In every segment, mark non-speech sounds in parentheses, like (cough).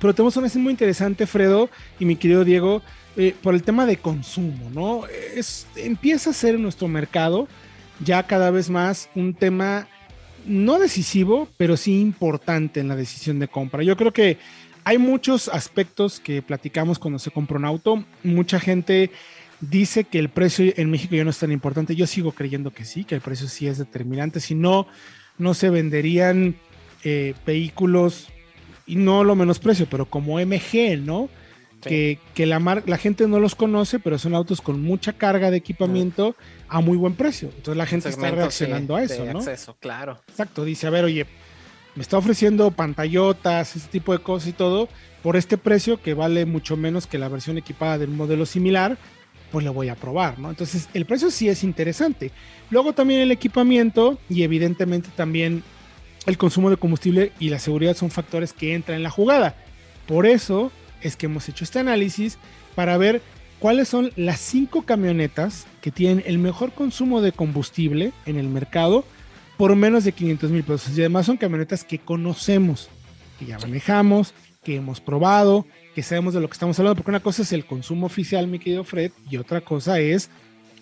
Pero tenemos una muy interesante, Fredo y mi querido Diego, eh, por el tema de consumo, ¿no? Es, empieza a ser en nuestro mercado ya cada vez más un tema no decisivo, pero sí importante en la decisión de compra. Yo creo que hay muchos aspectos que platicamos cuando se compra un auto. Mucha gente dice que el precio en México ya no es tan importante. Yo sigo creyendo que sí, que el precio sí es determinante. Si no, no se venderían eh, vehículos, y no lo menosprecio, pero como MG, ¿no? Que, la, la gente no los conoce, pero son autos con mucha carga de equipamiento a muy buen precio. Entonces la gente está reaccionando a eso, ¿no? Acceso, claro. Exacto, dice, a ver, oye, me está ofreciendo pantallotas, ese tipo de cosas y todo, por este precio que vale mucho menos que la versión equipada del modelo similar, pues lo voy a probar, ¿no? Entonces el precio sí es interesante. Luego también el equipamiento y evidentemente también el consumo de combustible y la seguridad son factores que entran en la jugada. Por eso es que hemos hecho este análisis para ver cuáles son las cinco camionetas que tienen el mejor consumo de combustible en el mercado por menos de 500 mil pesos. Y además son camionetas que conocemos, que ya manejamos, que hemos probado, que sabemos de lo que estamos hablando, porque una cosa es el consumo oficial, mi querido Fred, y otra cosa es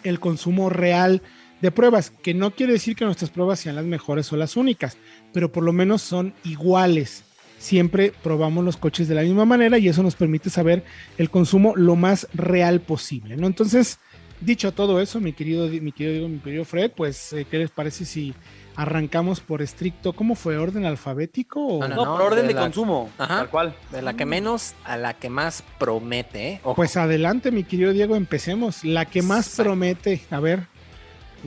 el consumo real de pruebas, que no quiere decir que nuestras pruebas sean las mejores o las únicas, pero por lo menos son iguales siempre probamos los coches de la misma manera y eso nos permite saber el consumo lo más real posible, ¿no? Entonces, dicho todo eso, mi querido, mi querido, mi querido Fred, pues, eh, ¿qué les parece si arrancamos por estricto, ¿cómo fue? ¿Orden alfabético? No, por orden de, consumo, tal cual. De la que menos a la que más promete. ¿eh? Pues adelante, mi querido Diego, empecemos. La que más promete, a ver.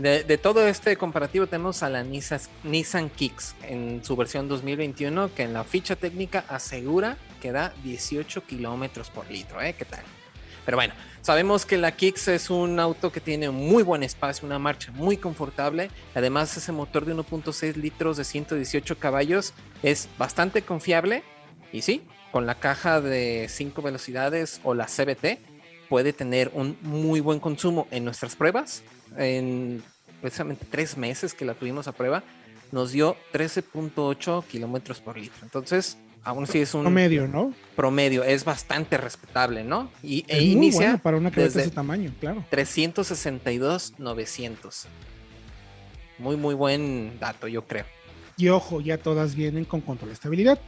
De, todo este comparativo tenemos a la Nissan, Kicks en su versión 2021 que en la ficha técnica asegura que da 18 kilómetros por litro. ¿eh? ¿Qué tal? Pero bueno, sabemos que la Kicks es un auto que tiene muy buen espacio, una marcha muy confortable. Además, ese motor de 1.6 litros de 118 caballos es bastante confiable. Y sí, con la caja de 5 velocidades o la CBT puede tener un muy buen consumo en nuestras pruebas en precisamente tres meses que la tuvimos a prueba, nos dio 13.8 kilómetros por litro. Entonces, aún así es un promedio, ¿no? Promedio, es bastante respetable, ¿no? Y e inicia para una de ese tamaño, claro. 362 900. Muy muy buen dato, yo creo. Y ojo, ya todas vienen con control de estabilidad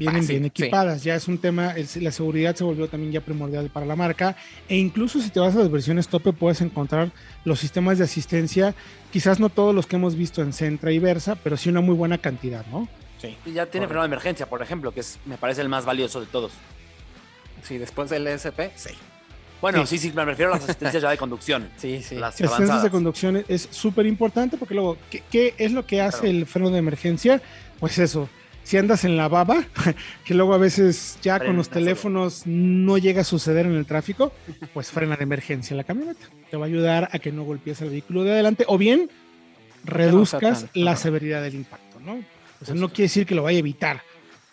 vienen bien equipadas. Ya es un tema, la seguridad se volvió también ya primordial para la marca. E incluso si te vas a las versiones tope, puedes encontrar los sistemas de asistencia, quizás no todos los que hemos visto en Centra y Versa, pero sí una muy buena cantidad, ¿no? Sí. Y ya tiene freno de emergencia, por ejemplo, que es, me parece el más valioso de todos. Sí, después del ESP, sí. Bueno, sí, sí, me refiero a las asistencias ya de conducción. (laughs) Sí, sí. Las asistencias de conducción es súper importante porque luego, ¿qué, es lo que hace el freno de emergencia? Pues eso, si andas en la baba, (laughs) que luego a veces ya con los teléfonos no llega a suceder en el tráfico, pues frena de emergencia la camioneta. Te va a ayudar a que no golpees el vehículo de adelante o bien reduzcas la severidad del impacto, ¿no? O sea, no quiere decir que lo vaya a evitar.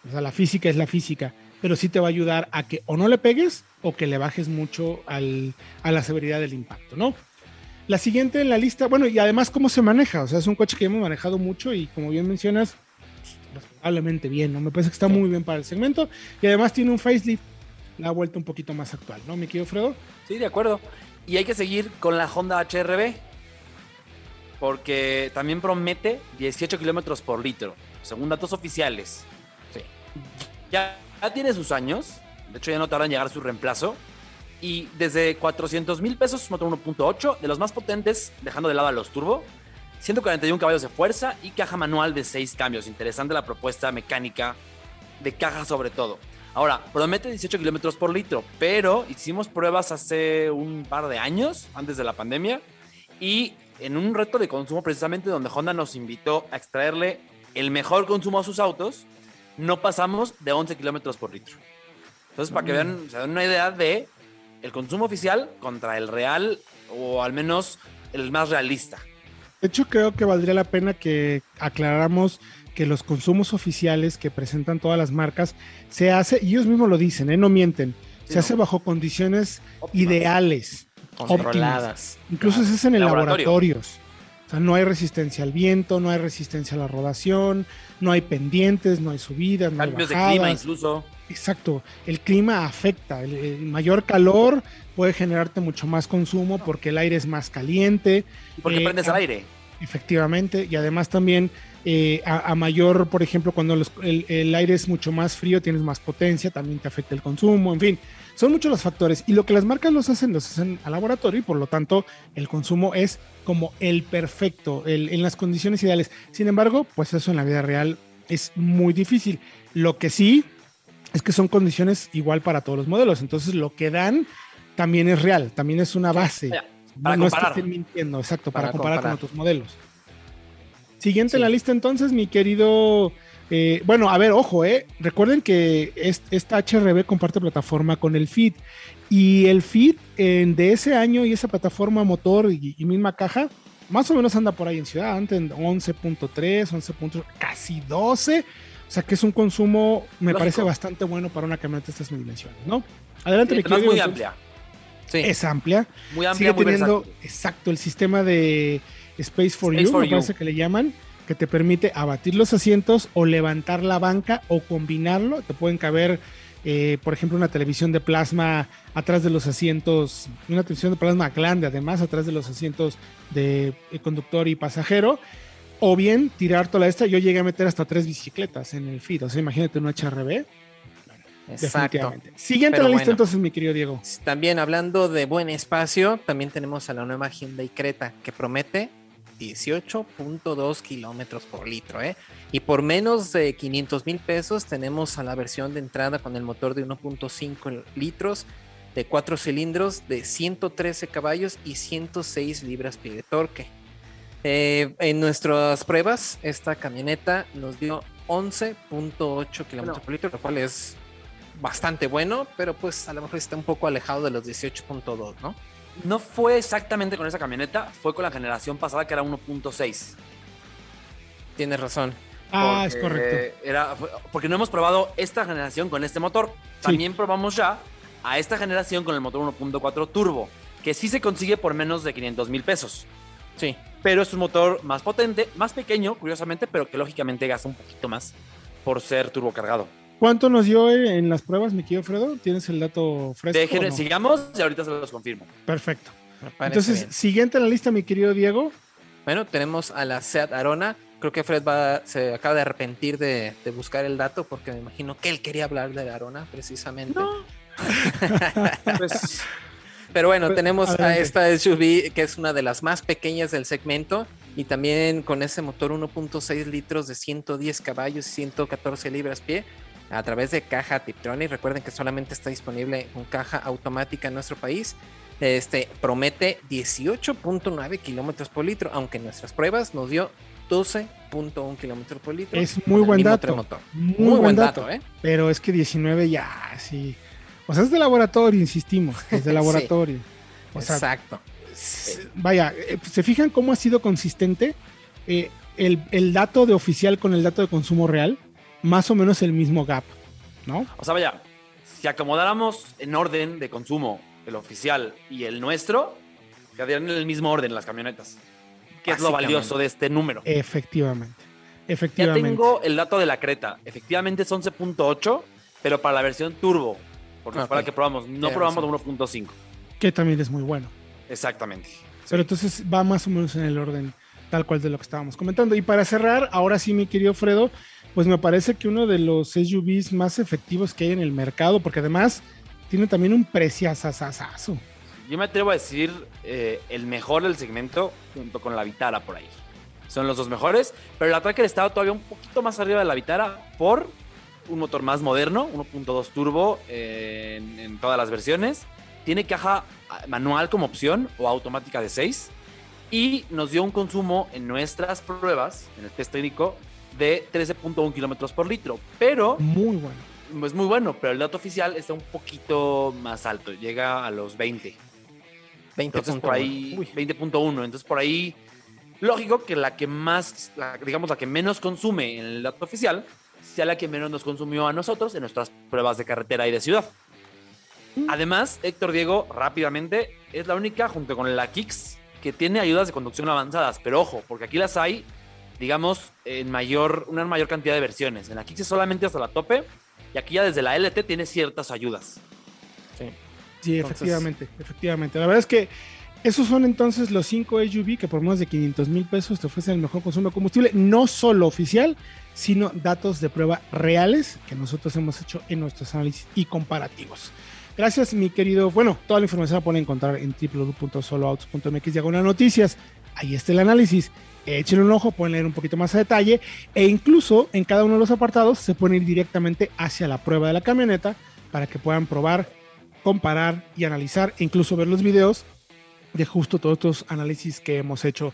O sea, la física es la física, pero sí te va a ayudar a que o no le pegues o que le bajes mucho al, a la severidad del impacto, ¿no? La siguiente en la lista, bueno, y además cómo se maneja, o sea, es un coche que hemos manejado mucho y como bien mencionas, razonablemente bien, ¿no? Me parece que está muy bien para el segmento y además tiene un facelift, la vuelta un poquito más actual, ¿no? ¿Me querido Fredo? Sí, de acuerdo. Y hay que seguir con la Honda HRB porque también promete 18 kilómetros por litro, según datos oficiales. Sí. Ya, ya tiene sus años, de hecho ya no tarda en llegar su reemplazo. Y desde 400 mil pesos, motor 1.8, de los más potentes, dejando de lado a los turbo, 141 caballos de fuerza y caja manual de 6 cambios. Interesante la propuesta mecánica de caja sobre todo. Ahora, promete 18 kilómetros por litro, pero hicimos pruebas hace un par de años, antes de la pandemia, y en un reto de consumo precisamente donde Honda nos invitó a extraerle el mejor consumo a sus autos, no pasamos de 11 kilómetros por litro. Entonces, para que vean, se den una idea de el consumo oficial contra el real, o al menos el más realista. De hecho, creo que valdría la pena que aclaráramos que los consumos oficiales que presentan todas las marcas se hace, y ellos mismos lo dicen, ¿eh? no mienten, se hace bajo condiciones ideales, controladas. Incluso se hacen en laboratorios. O sea, no hay resistencia al viento, no hay resistencia a la rodación, no hay pendientes, no hay subidas, no hay bajadas. de clima incluso. Exacto, el clima afecta, el, mayor calor puede generarte mucho más consumo porque el aire es más caliente. Porque prendes el aire. Efectivamente, y además también eh, a, mayor, por ejemplo, cuando el, aire es mucho más frío, tienes más potencia, también te afecta el consumo, en fin, son muchos los factores. Y lo que las marcas los hacen, los hacen al laboratorio y por lo tanto el consumo es como el perfecto, en las condiciones ideales. Sin embargo, pues eso en la vida real es muy difícil. Lo que sí es que son condiciones igual para todos los modelos. Entonces lo que dan también es real, también es una base. Para no, comparar. es que estén mintiendo, exacto, para, comparar, con otros modelos. Siguiente en la lista entonces, mi querido... Eh, bueno, a ver, ojo, eh. Recuerden que esta HRB comparte plataforma con el FIT y el FIT de ese año y esa plataforma motor y, misma caja, más o menos anda por ahí en ciudad, antes en 11.3, 11. casi 12. O sea que es un consumo, me parece bastante bueno para una camioneta de estas dimensiones, ¿no? Adelante, mi querido. Es muy amplia. Sí. Es amplia. Muy amplia, Sigue teniendo, exacto, el sistema de Space for You, me parece que le llaman, que te permite abatir los asientos o levantar la banca o combinarlo. Te pueden caber, eh, por ejemplo, una televisión de plasma atrás de los asientos, una televisión de plasma grande, además, atrás de los asientos de eh, conductor y pasajero. O bien tirar toda esta. Yo llegué a meter hasta tres bicicletas en el feed. O sea, imagínate un HRB. Exacto. Siguiente la lista entonces, mi querido Diego. También hablando de buen espacio, también tenemos a la nueva Hyundai Creta que promete 18.2 kilómetros por litro. ¿eh? Y por menos de 500 mil pesos tenemos a la versión de entrada con el motor de 1.5 litros de 4 cilindros de 113 caballos y 106 libras-pie de torque. Eh, en nuestras pruebas, esta camioneta nos dio 11.8 kilómetros por litro, lo cual es bastante bueno, pero pues a lo mejor está un poco alejado de los 18.2, ¿no? no fue exactamente con esa camioneta, fue con la generación pasada que era 1.6. Tienes razón. Ah, es correcto. Era, porque no hemos probado esta generación con este motor. También probamos ya a esta generación con el motor 1.4 turbo, que sí se consigue por menos de 500 mil pesos. Sí. Pero es un motor más potente, más pequeño, curiosamente, pero que lógicamente gasta un poquito más por ser turbo cargado. ¿Cuánto nos dio en las pruebas, mi querido Fredo? ¿Tienes el dato fresco? Dejen, sigamos y ahorita se los confirmo. Perfecto. Entonces, siguiente en la lista, mi querido Diego. Bueno, tenemos a la Seat Arona. Creo que Fred va, se acaba de arrepentir de, buscar el dato porque me imagino que él quería hablar de la Arona precisamente. (laughs) Pues, pero bueno, pues, tenemos a esta SUV que es una de las más pequeñas del segmento y también con ese motor 1.6 litros de 110 caballos y 114 libras pie a través de caja Tiptronic. Recuerden que solamente está disponible con caja automática en nuestro país. Este promete 18.9 kilómetros por litro, aunque en nuestras pruebas nos dio 12.1 kilómetros por litro. Es muy buen dato. Muy, buen dato, ¿eh? Pero es que 19 ya, sí. O sea, es de laboratorio, insistimos, es de (laughs) laboratorio. exacto. Vaya, eh, ¿se fijan cómo ha sido consistente eh, el, el dato de oficial con el dato de consumo real? más o menos el mismo gap, ¿no? O sea, vaya, si acomodáramos en orden de consumo el oficial y el nuestro, quedarían en el mismo orden las camionetas. ¿Qué es lo valioso de este número? Efectivamente. Efectivamente. Ya tengo el dato de la Creta. Efectivamente es 11.8, pero para la versión turbo. Porque para que probamos. No probamos 1.5. Que también es muy bueno. Exactamente. Pero entonces va más o menos en el orden tal cual de lo que estábamos comentando. Y para cerrar, ahora sí, mi querido Fredo, pues me parece que uno de los SUVs más efectivos que hay en el mercado, porque además tiene también un preciazazazazo. Yo me atrevo a decir eh, el mejor del segmento junto con la Vitara por ahí. Son los dos mejores, pero el Tracker estaba todavía un poquito más arriba de la Vitara por un motor más moderno, 1.2 turbo eh, en, en, todas las versiones. Tiene caja manual como opción o automática de 6. Y nos dio un consumo en nuestras pruebas, en el test técnico, de 13.1 kilómetros por litro. Pero. Muy bueno. Es muy bueno, pero el dato oficial está un poquito más alto. Llega a los 20. 20. Entonces por ahí. 20.1. Entonces por ahí. Lógico que la que más, digamos, la que menos consume en el dato oficial sea la que menos nos consumió a nosotros en nuestras pruebas de carretera y de ciudad. Además, Héctor Diego, rápidamente, es la única, junto con la Kicks, que tiene ayudas de conducción avanzadas. Pero ojo, porque aquí las hay digamos, en mayor, una mayor cantidad de versiones. En la Kicks solamente hasta la tope Y aquí ya desde la LT tiene ciertas ayudas. Sí, sí efectivamente, efectivamente. La verdad es que esos son entonces los 5 SUV que por más de 500 mil pesos te ofrecen el mejor consumo de combustible, no solo oficial, sino datos de prueba reales que nosotros hemos hecho en nuestros análisis y comparativos. Gracias, mi querido. Bueno, toda la información la pueden encontrar en www.soloautos.mx diagonal noticias. Ahí está el análisis. Échenle un ojo, pueden leer un poquito más a detalle e incluso en cada uno de los apartados se pueden ir directamente hacia la prueba de la camioneta para que puedan probar, comparar y analizar e incluso ver los videos de justo todos estos análisis que hemos hecho.